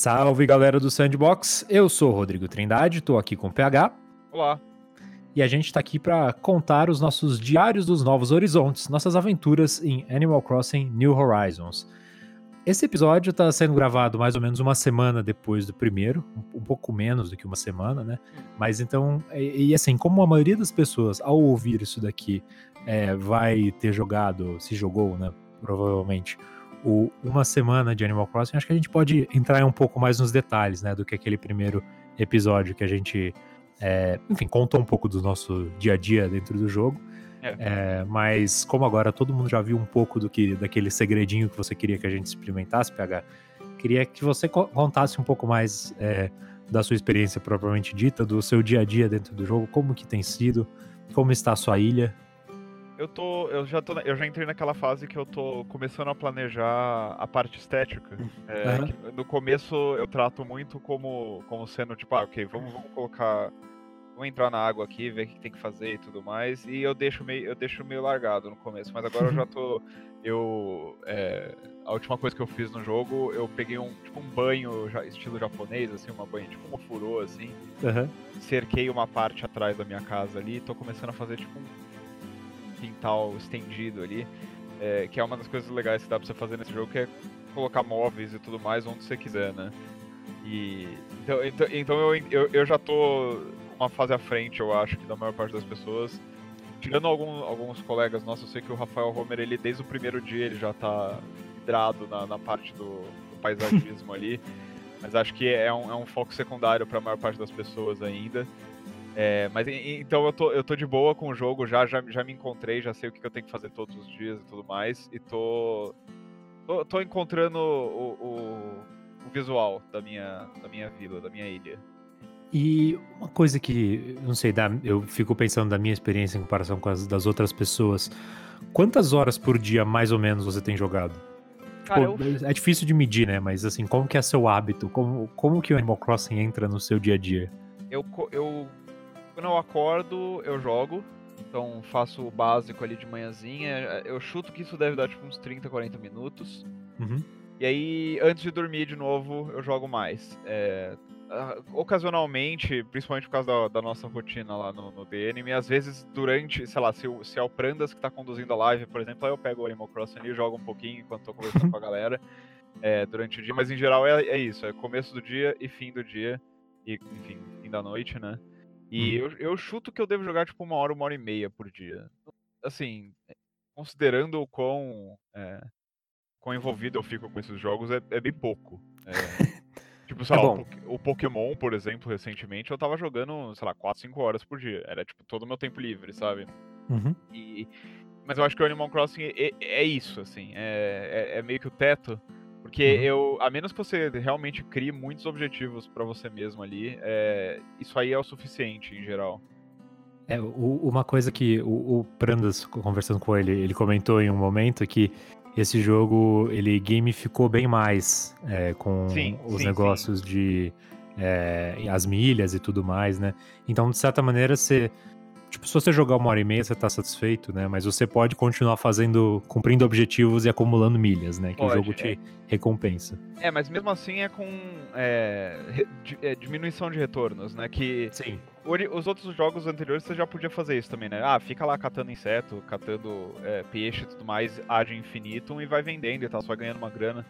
Salve galera do Sandbox, eu sou o Rodrigo Trindade, estou aqui com o PH. Olá. E a gente está aqui para contar os nossos diários dos novos horizontes, nossas aventuras em Animal Crossing New Horizons. Esse episódio está sendo gravado mais ou menos uma semana depois do primeiro, um pouco menos do que uma semana, né? Mas então, e, e assim, como a maioria das pessoas ao ouvir isso daqui é, vai ter jogado, se jogou, né? Provavelmente o Uma Semana de Animal Crossing, acho que a gente pode entrar um pouco mais nos detalhes, né, do que aquele primeiro episódio que a gente, é, enfim, contou um pouco do nosso dia a dia dentro do jogo. É. É, mas como agora todo mundo já viu um pouco do que daquele segredinho que você queria que a gente experimentasse, PH, queria que você contasse um pouco mais é, da sua experiência propriamente dita, do seu dia a dia dentro do jogo, como que tem sido, como está a sua ilha, eu tô. Eu já tô. Eu já entrei naquela fase que eu tô começando a planejar a parte estética. É, uhum. no começo eu trato muito como, como sendo, tipo, ah, ok, vamos, vamos colocar. Vamos entrar na água aqui, ver o que tem que fazer e tudo mais. E eu deixo meio, eu deixo meio largado no começo, mas agora eu já tô. Eu. É, a última coisa que eu fiz no jogo, eu peguei um, tipo, um banho estilo japonês, assim, uma banha, tipo um furô, assim. Uhum. Cerquei uma parte atrás da minha casa ali e tô começando a fazer, tipo, um quintal estendido ali, é, que é uma das coisas legais que dá pra você fazer nesse jogo, que é colocar móveis e tudo mais onde você quiser, né? E, então, então, então eu, eu, eu já tô uma fase à frente, eu acho, que da maior parte das pessoas. Tirando algum, alguns colegas nossos, eu sei que o Rafael Homer, ele desde o primeiro dia, ele já tá vidrado na, na parte do, do paisagismo ali. Mas acho que é um, é um foco secundário para a maior parte das pessoas ainda. É, mas então eu tô, eu tô de boa com o jogo, já, já, já me encontrei, já sei o que eu tenho que fazer todos os dias e tudo mais. E tô. tô, tô encontrando o, o, o, visual da minha, da minha vila, da minha ilha. E uma coisa que, não sei, eu fico pensando da minha experiência em comparação com as das outras pessoas. Quantas horas por dia, mais ou menos, você tem jogado? Cara, tipo, eu... É difícil de medir, né? Mas assim, como que é seu hábito? Como, como que o Animal Crossing entra no seu dia a dia? Eu, eu quando eu acordo, eu jogo. Então faço o básico ali de manhãzinha. Eu chuto que isso deve dar tipo uns 30, 40 minutos. Uhum. E aí, antes de dormir de novo, eu jogo mais. É, ocasionalmente, principalmente por causa da, da nossa rotina lá no, no DNM, às vezes durante, sei lá, se, se é o Prandas que tá conduzindo a live, por exemplo, aí eu pego o Animal Crossing ali e jogo um pouquinho enquanto tô conversando com a galera é, durante o dia. Mas em geral é, é isso, é começo do dia e fim do dia. E, enfim, fim da noite, né? E hum. eu, eu chuto que eu devo jogar tipo uma hora, uma hora e meia por dia. Assim, considerando o quão, é, quão envolvido eu fico com esses jogos, é, é bem pouco. É, tipo, sei é lá, o, o, Pokémon, por exemplo, recentemente, eu tava jogando, sei lá, 4, 5 horas por dia. Era tipo todo o meu tempo livre, sabe? Uhum. E, mas eu acho que o Animal Crossing é, é isso, assim. É, é, é meio que o teto porque uhum. eu, a menos que você realmente crie muitos objetivos para você mesmo ali, é, isso aí é o suficiente em geral. É, uma coisa que o, o, Prandas, conversando com ele, ele comentou em um momento que esse jogo ele gamificou bem mais é, com sim, os sim, negócios sim. de é, as milhas e tudo mais, né? Então, de certa maneira, você Tipo, se você jogar uma hora e meia, você tá satisfeito, né? Mas você pode continuar fazendo, cumprindo objetivos e acumulando milhas, né? Que pode, o jogo te é. recompensa. É, mas mesmo assim é com é, é, diminuição de retornos, né? Que Sim. os outros jogos anteriores você já podia fazer isso também, né? Ah, fica lá catando inseto, catando é, peixe e tudo mais, ad infinitum e vai vendendo e tal, você vai ganhando uma grana.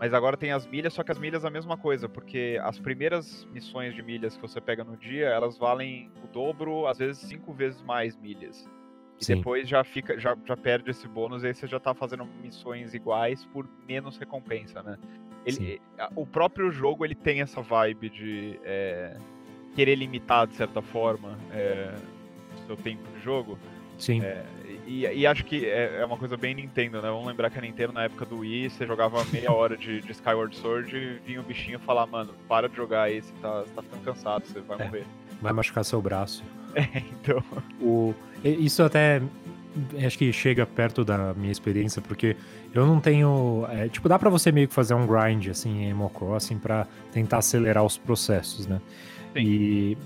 Mas agora tem as milhas, só que as milhas é a mesma coisa, porque as primeiras missões de milhas que você pega no dia, elas valem o dobro, às vezes cinco vezes mais milhas. E Sim. depois já fica, já, já perde esse bônus e aí você já tá fazendo missões iguais por menos recompensa, né? Ele, o próprio jogo ele tem essa vibe de é, querer limitar de certa forma é, o seu tempo de jogo. Sim. É, e, e, acho que é, é, uma coisa bem Nintendo, né? Vamos lembrar que a Nintendo na época do Wii, você jogava meia hora de, de Skyward Sword e vinha o bichinho falar, mano, para de jogar aí, você tá, você tá ficando cansado, você vai é, morrer. Vai machucar seu braço. É, então. O, isso até acho que chega perto da minha experiência, porque eu não tenho. É, tipo, dá pra você meio que fazer um grind assim em Animal Crossing pra tentar acelerar os processos, né? Sim. E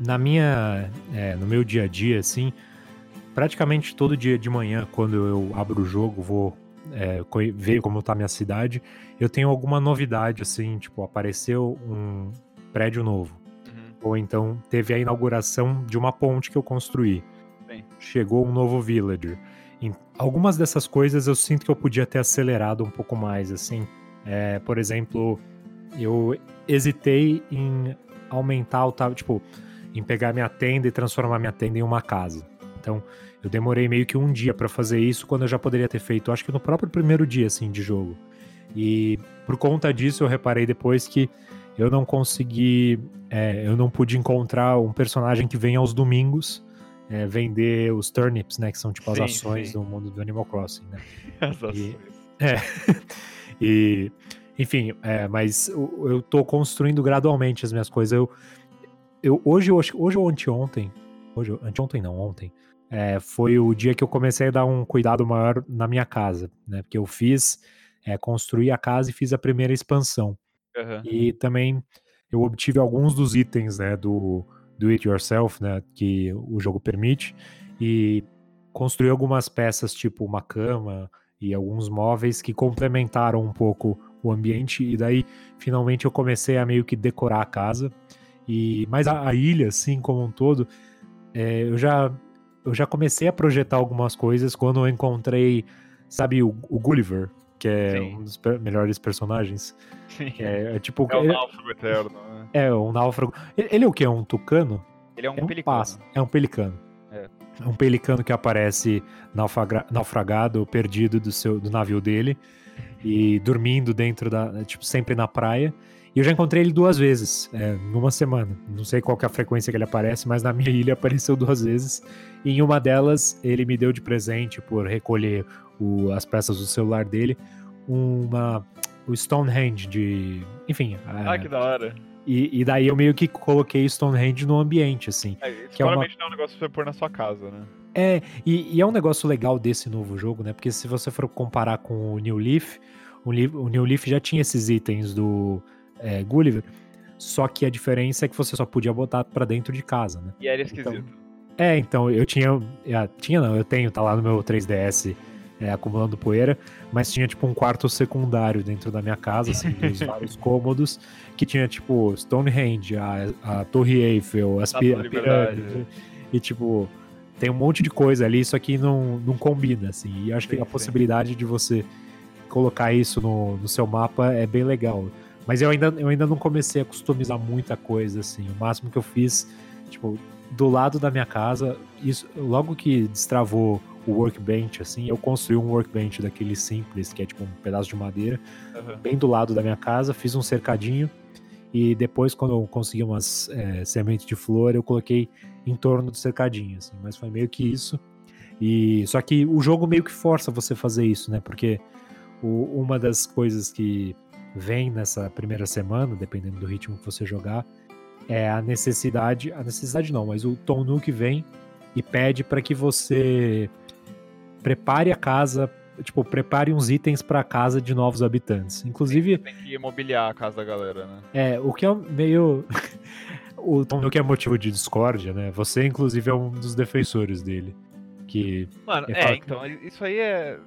na minha. É, no meu dia a dia, assim praticamente todo dia de manhã, quando eu abro o jogo, vou é, ver como tá a minha cidade, eu tenho alguma novidade, assim, tipo, apareceu um prédio novo. Uhum. Ou então teve a inauguração de uma ponte que eu construí. Sim. Chegou um novo villager. Em algumas dessas coisas eu sinto que eu podia ter acelerado um pouco mais, assim. É, por exemplo, eu hesitei em aumentar o tipo, em pegar minha tenda e transformar minha tenda em uma casa. Então, eu demorei meio que um dia para fazer isso, quando eu já poderia ter feito, acho que no próprio primeiro dia, assim, de jogo. E por conta disso, eu reparei depois que eu não consegui, é, eu não pude encontrar um personagem que vem aos domingos é, vender os turnips, né, que são tipo as sim, ações sim. do mundo do Animal Crossing, né? As ações. E, é, e enfim, é, mas eu, eu tô construindo gradualmente as minhas coisas. Eu, eu hoje, hoje, hoje ou anteontem, hoje, anteontem não, ontem, é, foi o dia que eu comecei a dar um cuidado maior na minha casa, né? Porque eu fiz, é, construí a casa e fiz a primeira expansão. Uhum. E também eu obtive alguns dos itens, né, do, do It Yourself, né, que o jogo permite, e construí algumas peças, tipo uma cama e alguns móveis que complementaram um pouco o ambiente, e daí finalmente eu comecei a meio que decorar a casa. E, mas a, a ilha, assim, como um todo, é, eu já eu já comecei a projetar algumas coisas quando eu encontrei, sabe, o, o Gulliver, que é Sim. um dos melhores personagens. Sim. É, é, tipo. É o náufrago eterno, né? É, um náufrago. Ele, ele é o que? É um tucano? Ele é um é pelicano. Um é um pelicano. É. é. um pelicano que aparece naufragado, perdido do, seu, do navio dele e dormindo dentro da. Tipo, sempre na praia. E eu já encontrei ele duas vezes, é, numa semana. Não sei qual é a frequência que ele aparece, mas na minha ilha apareceu duas vezes. E em uma delas, ele me deu de presente por recolher o, as peças do celular dele, uma o Stonehenge de, enfim. Ah, é, que da hora. E, e, daí eu meio que coloquei Stonehenge no ambiente, assim. É, que é uma... não é um negócio pra você pôr na sua casa, né? É, e, e, é um negócio legal desse novo jogo, né? Porque se você for comparar com o New Leaf, o, o New Leaf já tinha esses itens do é, Gulliver, só que a diferença é que você só podia botar para dentro de casa, né? E era esquisito. Então, é, então eu tinha, eu tinha não, eu tenho, tá lá no meu 3DS é, acumulando poeira, mas tinha tipo um quarto secundário dentro da minha casa, assim, dos vários cômodos, que tinha tipo Stonehenge, a, a Torre Eiffel, as pi a pirâmide, e tipo tem um monte de coisa ali, isso aqui não, não combina, assim, e acho sim, que a sim. possibilidade de você colocar isso no, no seu mapa é bem legal. Mas eu ainda, eu ainda não comecei a customizar muita coisa, assim. O máximo que eu fiz, tipo, do lado da minha casa, isso, logo que destravou o workbench, assim, eu construí um workbench daquele simples, que é tipo um pedaço de madeira, uhum. bem do lado da minha casa, fiz um cercadinho, e depois, quando eu consegui umas é, sementes de flor, eu coloquei em torno do cercadinho, assim, mas foi meio que isso. E só que o jogo meio que força você fazer isso, né? Porque o, uma das coisas que vem nessa primeira semana, dependendo do ritmo que você jogar, é a necessidade, a necessidade não, mas o Tom Nook vem e pede para que você prepare a casa, tipo, prepare uns itens para a casa de novos habitantes. Inclusive, tem, tem que imobiliar a casa da galera, né? É, o que é meio o Tom Nook é motivo de discórdia, né? Você inclusive é um dos defensores dele. Que Mano, é, então, isso aí é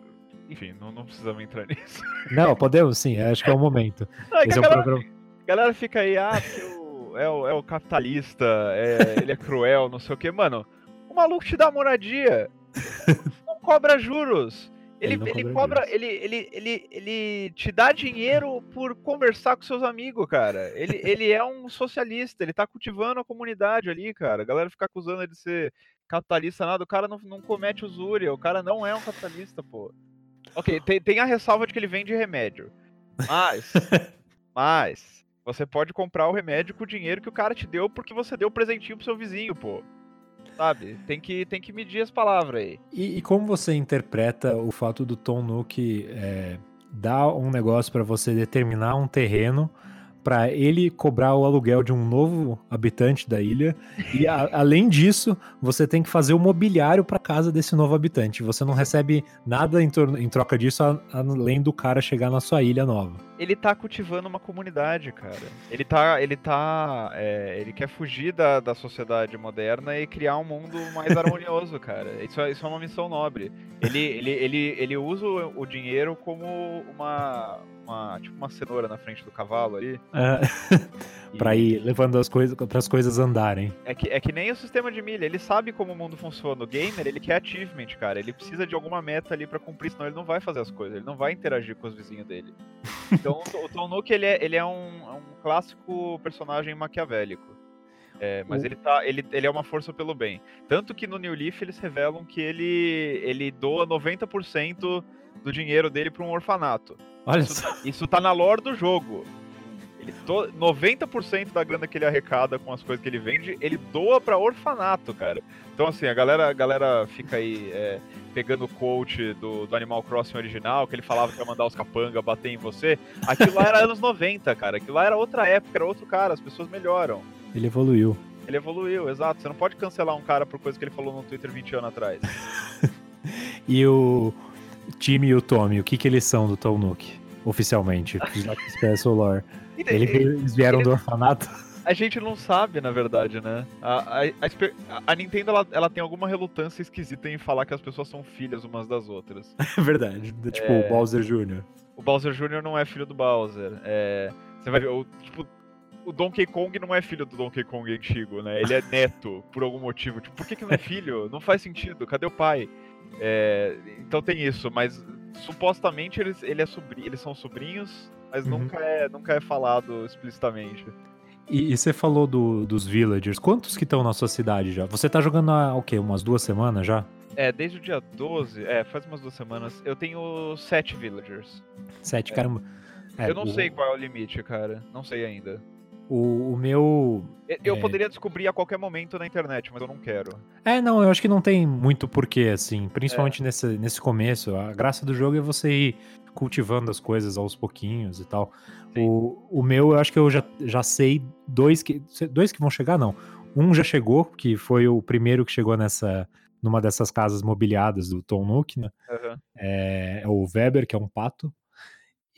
enfim, não, não precisamos entrar nisso. Não, podemos sim, acho que é o momento. Não, é Esse é galera, programa... galera fica aí, ah, o, é, o, é o capitalista, é, ele é cruel, não sei o que. Mano, o maluco te dá moradia, não cobra juros. Ele, ele, ele cobra, ele, ele, ele, ele te dá dinheiro por conversar com seus amigos, cara. Ele, ele é um socialista, ele tá cultivando a comunidade ali, cara. A galera fica acusando ele de ser capitalista, nada. O cara não, não comete usúria, o cara não é um capitalista, pô. Ok, tem, tem a ressalva de que ele vende remédio. Mas. mas. Você pode comprar o remédio com o dinheiro que o cara te deu porque você deu o presentinho pro seu vizinho, pô. Sabe? Tem que, tem que medir as palavras aí. E, e como você interpreta o fato do Tom Nook é, dar um negócio para você determinar um terreno para ele cobrar o aluguel de um novo habitante da ilha. E a, além disso, você tem que fazer o mobiliário para casa desse novo habitante. Você não recebe nada em, em troca disso além do cara chegar na sua ilha nova. Ele tá cultivando uma comunidade, cara. Ele tá. Ele tá. É, ele quer fugir da, da sociedade moderna e criar um mundo mais harmonioso, cara. Isso é, isso é uma missão nobre. Ele, ele, ele, ele usa o dinheiro como uma. Uma, tipo uma cenoura na frente do cavalo ali. É. E... pra ir levando as coisas para as coisas andarem. É que, é que nem o sistema de milha, ele sabe como o mundo funciona. O gamer, ele quer achievement, cara. Ele precisa de alguma meta ali para cumprir, senão ele não vai fazer as coisas, ele não vai interagir com os vizinhos dele. Então o Tom Nook, ele é, ele é um, é um clássico personagem maquiavélico. É, mas ele, tá, ele, ele é uma força pelo bem. Tanto que no New Leaf eles revelam que ele, ele doa 90% do dinheiro dele para um orfanato. Olha isso, só. isso tá na lore do jogo. Ele to... 90% da grana que ele arrecada com as coisas que ele vende, ele doa para orfanato, cara. Então, assim, a galera, a galera fica aí é, pegando o coach do, do Animal Crossing original, que ele falava que ia mandar os capanga bater em você. Aquilo lá era anos 90, cara. Aquilo lá era outra época, era outro cara, as pessoas melhoram. Ele evoluiu. Ele evoluiu, exato. Você não pode cancelar um cara por coisa que ele falou no Twitter 20 anos atrás. e o time e o Tommy, o que, que eles são do Tom Nook, oficialmente? Que Special Lore. Ele, eles vieram ele, do orfanato? A gente não sabe, na verdade, né? A, a, a, a Nintendo, ela, ela, tem alguma relutância esquisita em falar que as pessoas são filhas umas das outras. É verdade. Tipo, é... o Bowser Jr. O Bowser Jr. não é filho do Bowser. É... Você vai ver, o, tipo, o Donkey Kong não é filho do Donkey Kong antigo, né? Ele é neto, por algum motivo. Tipo, por que, que não é filho? Não faz sentido. Cadê o pai? É... Então tem isso, mas supostamente eles, ele é sobrinho, eles são sobrinhos mas uhum. nunca, é, nunca é falado explicitamente. E, e você falou do, dos villagers, quantos que estão na sua cidade já? Você tá jogando há o quê? Umas duas semanas já? É, desde o dia 12, é, faz umas duas semanas, eu tenho sete villagers. Sete, é. caramba. É, eu não o... sei qual é o limite, cara. Não sei ainda. O, o meu. Eu é... poderia descobrir a qualquer momento na internet, mas eu não quero. É, não, eu acho que não tem muito porquê, assim. Principalmente é. nesse, nesse começo. A graça do jogo é você ir cultivando as coisas aos pouquinhos e tal. O, o meu, eu acho que eu já, já sei dois que. Dois que vão chegar, não. Um já chegou, que foi o primeiro que chegou nessa. numa dessas casas mobiliadas do Tom Nook, né? Uhum. É, é, o Weber, que é um pato.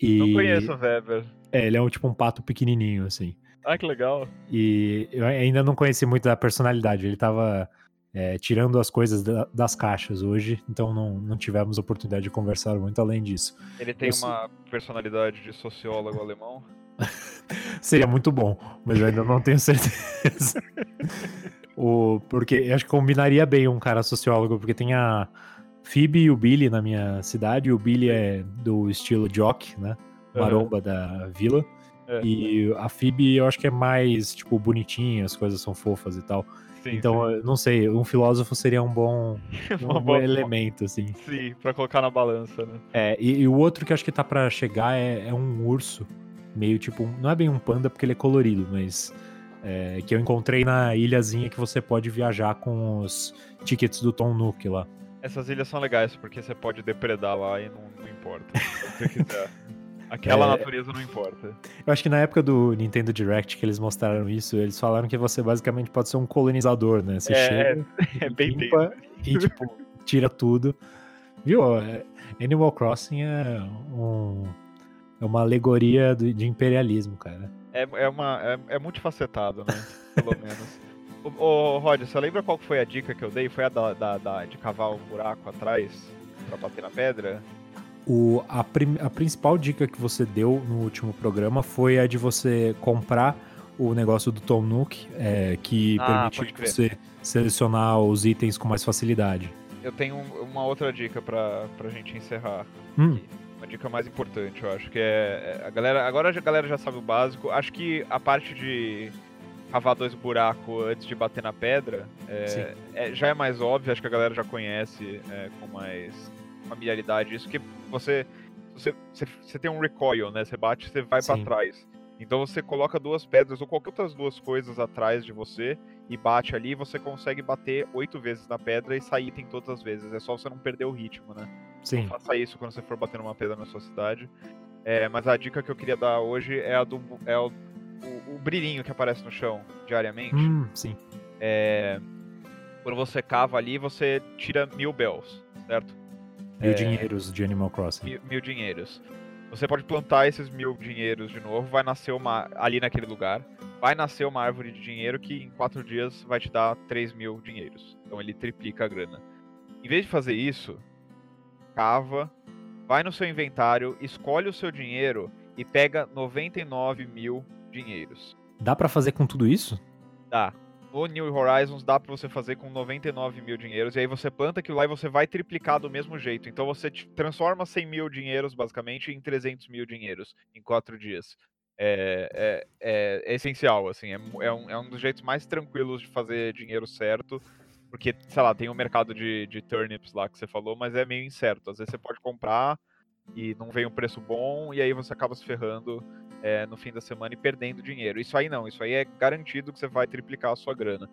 E... Não conheço o Weber. É, ele é um, tipo um pato pequenininho, assim. Ah, que legal. E eu ainda não conheci muito da personalidade. Ele tava é, tirando as coisas da, das caixas hoje, então não, não tivemos oportunidade de conversar muito além disso. Ele tem eu uma personalidade de sociólogo alemão? Seria muito bom, mas eu ainda não tenho certeza. o, porque eu acho que combinaria bem um cara sociólogo, porque tem a Phoebe e o Billy na minha cidade, e o Billy é do estilo jock, né? Maromba uhum. da vila. É. E a Phoebe eu acho que é mais, tipo, bonitinha, as coisas são fofas e tal. Sim, então, sim. não sei, um filósofo seria um bom, um bom elemento, assim. Sim, pra colocar na balança, né? É, e, e o outro que acho que tá para chegar é, é, um urso, meio tipo, não é bem um panda porque ele é colorido, mas é, que eu encontrei na ilhazinha que você pode viajar com os tickets do Tom Nook lá. Essas ilhas são legais porque você pode depredar lá e não, não importa. Se você quiser. Aquela é... natureza não importa. Eu acho que na época do Nintendo Direct que eles mostraram isso, eles falaram que você basicamente pode ser um colonizador, né? Você é, chega, é bem limpa e tipo, tira tudo. Viu? É, Animal Crossing é, um, é uma alegoria do, de imperialismo, cara. É, é, uma, é, é multifacetado, né? Pelo menos. Ô, ô Rod, você lembra qual foi a dica que eu dei? Foi a da, da, da de cavar um buraco atrás pra bater na pedra? O, a, prim, a principal dica que você deu no último programa foi a de você comprar o negócio do Tom Nook, é, que ah, permite você selecionar os itens com mais facilidade. Eu tenho uma outra dica pra, pra gente encerrar. Hum. Uma dica mais importante, eu acho, que é, é. A galera, agora a galera já sabe o básico. Acho que a parte de cavar dois buracos antes de bater na pedra é, é, já é mais óbvio, acho que a galera já conhece é, com mais familiaridade isso, que você, você, você, você tem um recoil, né? Você bate, você vai para trás. Então você coloca duas pedras ou qualquer outras duas coisas atrás de você e bate ali, você consegue bater oito vezes na pedra e sair tem todas as vezes. É só você não perder o ritmo, né? Sim. Não faça isso quando você for bater numa pedra na sua cidade. É, mas a dica que eu queria dar hoje é a do é o, o, o brilhinho que aparece no chão diariamente. Hum, sim. É, quando você cava ali, você tira mil bells, certo? Mil é, dinheiros de Animal Crossing. Mil, mil dinheiros. Você pode plantar esses mil dinheiros de novo, vai nascer uma. ali naquele lugar. Vai nascer uma árvore de dinheiro que em quatro dias vai te dar 3 mil dinheiros. Então ele triplica a grana. Em vez de fazer isso, cava, vai no seu inventário, escolhe o seu dinheiro e pega 99 mil dinheiros. Dá para fazer com tudo isso? Dá. No New Horizons dá para você fazer com 99 mil dinheiros, e aí você planta aquilo lá e você vai triplicar do mesmo jeito. Então você transforma 100 mil dinheiros, basicamente, em 300 mil dinheiros em quatro dias. É, é, é, é essencial, assim, é, é, um, é um dos jeitos mais tranquilos de fazer dinheiro certo, porque, sei lá, tem o um mercado de, de turnips lá que você falou, mas é meio incerto. Às vezes você pode comprar e não vem um preço bom, e aí você acaba se ferrando é, no fim da semana e perdendo dinheiro. Isso aí não, isso aí é garantido que você vai triplicar a sua grana.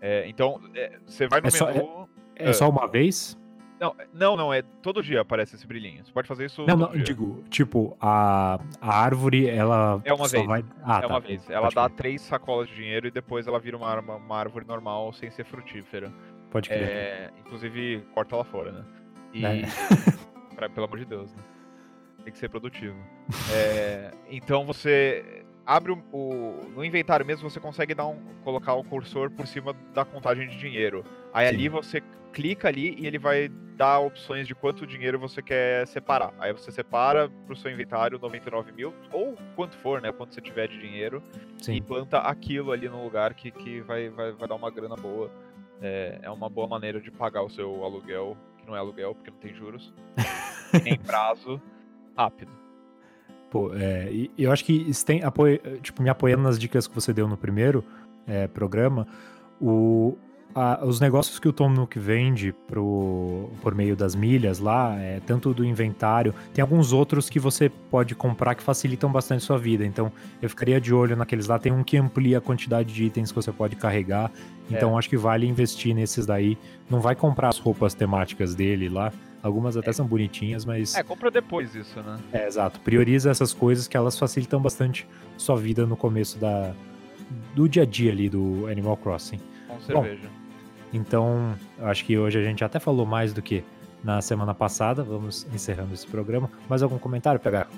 É, então, é, você vai no é menu. Só, é, é, só uma vez? Não, não, não, é todo dia aparece esse brilhinho. Você pode fazer isso. Não, não, dia. digo, tipo, a, a árvore, ela. É uma vez. Vai... Ah, é tá. uma vez. Ela pode dá três sacolas de dinheiro e depois ela vira uma, uma, uma árvore normal sem ser frutífera. Pode crer. Inclusive, corta lá fora, né? E. É. pra, pelo amor de Deus, né? Tem que ser produtivo. é, então você abre o, o, no inventário mesmo você consegue dar um, colocar o cursor por cima da contagem de dinheiro. Aí Sim. ali você clica ali e ele vai dar opções de quanto dinheiro você quer separar. Aí você separa para o seu inventário 99 mil, ou quanto for, né? Quanto você tiver de dinheiro, Sim. e planta aquilo ali no lugar que, que vai, vai, vai dar uma grana boa. É, é uma boa maneira de pagar o seu aluguel, que não é aluguel porque não tem juros, nem prazo rápido. Pô, é, eu acho que tem apoio, tipo, me apoiando nas dicas que você deu no primeiro é, programa, o, a, os negócios que o Tom Nook vende pro, por meio das milhas lá, é, tanto do inventário, tem alguns outros que você pode comprar que facilitam bastante sua vida. Então, eu ficaria de olho naqueles lá. Tem um que amplia a quantidade de itens que você pode carregar. Então, é. acho que vale investir nesses daí. Não vai comprar as roupas temáticas dele lá Algumas até é. são bonitinhas, mas. É, compra depois isso, né? É, exato. Prioriza essas coisas que elas facilitam bastante sua vida no começo da, do dia a dia ali do Animal Crossing. Com cerveja. Bom, então, acho que hoje a gente até falou mais do que na semana passada. Vamos encerrando esse programa. Mais algum comentário, pegar?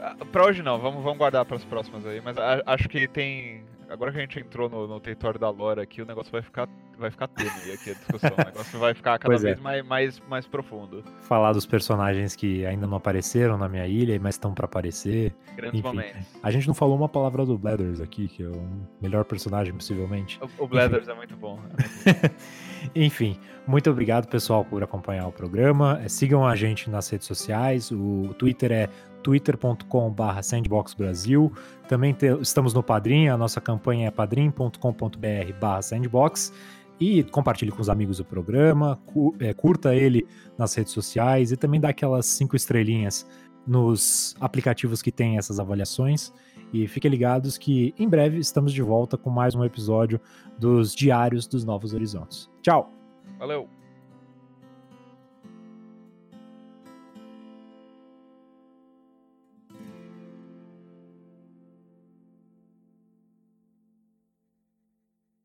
Ah, pra hoje não, vamos, vamos guardar para as próximas aí, mas a, acho que tem agora que a gente entrou no, no território da lore aqui, o negócio vai ficar, vai ficar tênue aqui a discussão. o negócio vai ficar cada pois é. vez é. mais, mais, mais profundo. Falar dos personagens que ainda não apareceram na minha ilha, mas estão para aparecer. Grandes Enfim, momentos. A gente não falou uma palavra do Blathers aqui, que é o melhor personagem, possivelmente. O, o Blathers é muito bom. Enfim, muito obrigado, pessoal, por acompanhar o programa. É, sigam a gente nas redes sociais. O Twitter é twitter.com.br sandboxbrasil. Também te, estamos no Padrim, a nossa campanha é padrim.com.br sandbox. E compartilhe com os amigos o programa, cu, é, curta ele nas redes sociais e também dá aquelas cinco estrelinhas nos aplicativos que tem essas avaliações. E fiquem ligados que em breve estamos de volta com mais um episódio dos Diários dos Novos Horizontes. Tchau! Valeu!